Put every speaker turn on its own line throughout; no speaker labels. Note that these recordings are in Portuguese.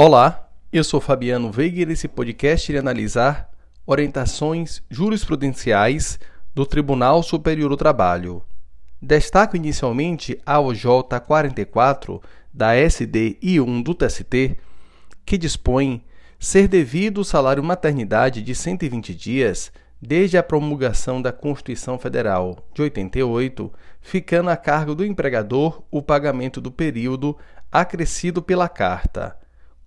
Olá, eu sou Fabiano Veiga e nesse podcast irei analisar orientações jurisprudenciais do Tribunal Superior do Trabalho. Destaco inicialmente a OJ 44 da SDI1 do TST, que dispõe ser devido o salário maternidade de 120 dias desde a promulgação da Constituição Federal de 88, ficando a cargo do empregador o pagamento do período acrescido pela carta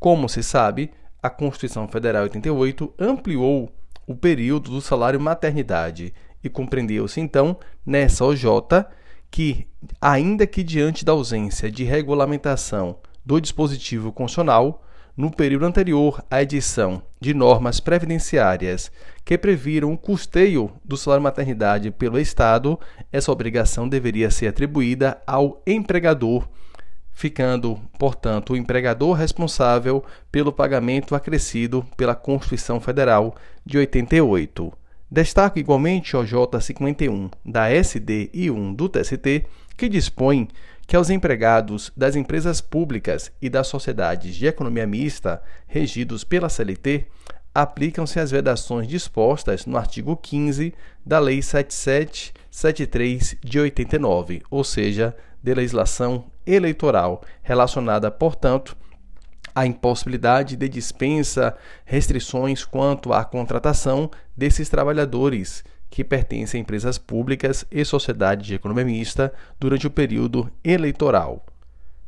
como se sabe, a Constituição Federal 88 ampliou o período do salário maternidade e compreendeu-se então nessa OJ que, ainda que diante da ausência de regulamentação do dispositivo constitucional, no período anterior à edição de normas previdenciárias que previram o custeio do salário maternidade pelo Estado, essa obrigação deveria ser atribuída ao empregador ficando, portanto, o empregador responsável pelo pagamento acrescido pela Constituição Federal de 88. Destaco igualmente o J51 da SD e 1 do TST, que dispõe que aos empregados das empresas públicas e das sociedades de economia mista regidos pela CLT aplicam-se as vedações dispostas no artigo 15 da Lei 7773 de 89, ou seja, de legislação eleitoral, relacionada, portanto, à impossibilidade de dispensa, restrições quanto à contratação desses trabalhadores que pertencem a empresas públicas e sociedade de economia mista durante o período eleitoral.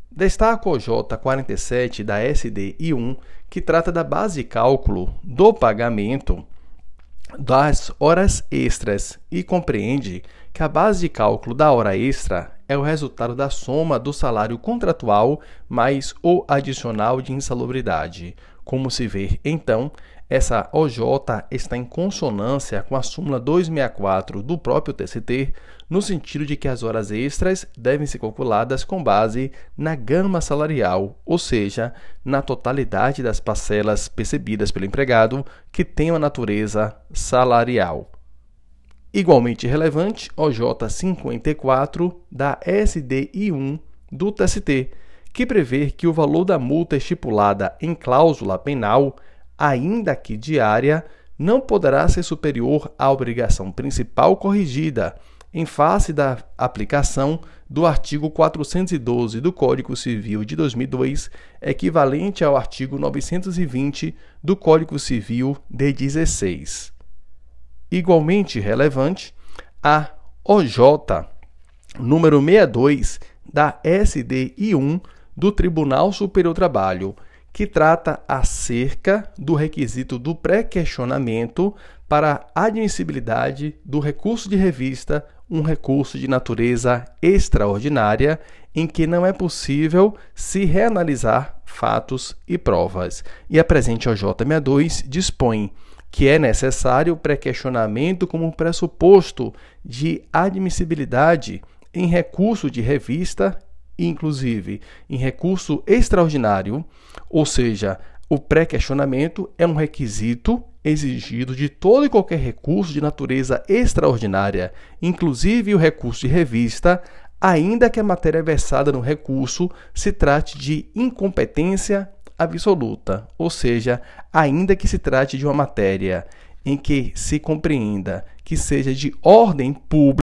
Destaco o J47 da SDI1, que trata da base de cálculo do pagamento das horas extras e compreende que a base de cálculo da hora extra é o resultado da soma do salário contratual mais o adicional de insalubridade. Como se vê, então, essa OJ está em consonância com a súmula 264 do próprio TCT, no sentido de que as horas extras devem ser calculadas com base na gama salarial, ou seja, na totalidade das parcelas percebidas pelo empregado que tenham a natureza salarial. Igualmente relevante, OJ 54 da SDI1 do TST, que prevê que o valor da multa estipulada em cláusula penal, ainda que diária, não poderá ser superior à obrigação principal corrigida, em face da aplicação do artigo 412 do Código Civil de 2002, equivalente ao artigo 920 do Código Civil de 16 igualmente relevante, a OJ número 62 da SDI1 do Tribunal Superior do Trabalho, que trata acerca do requisito do pré-questionamento para a admissibilidade do recurso de revista, um recurso de natureza extraordinária, em que não é possível se reanalisar fatos e provas. E a presente OJ62 dispõe que é necessário o pré-questionamento como pressuposto de admissibilidade em recurso de revista, inclusive em recurso extraordinário, ou seja, o pré-questionamento é um requisito exigido de todo e qualquer recurso de natureza extraordinária, inclusive o recurso de revista, ainda que a matéria versada no recurso se trate de incompetência absoluta, ou seja, ainda que se trate de uma matéria em que se compreenda que seja de ordem pública,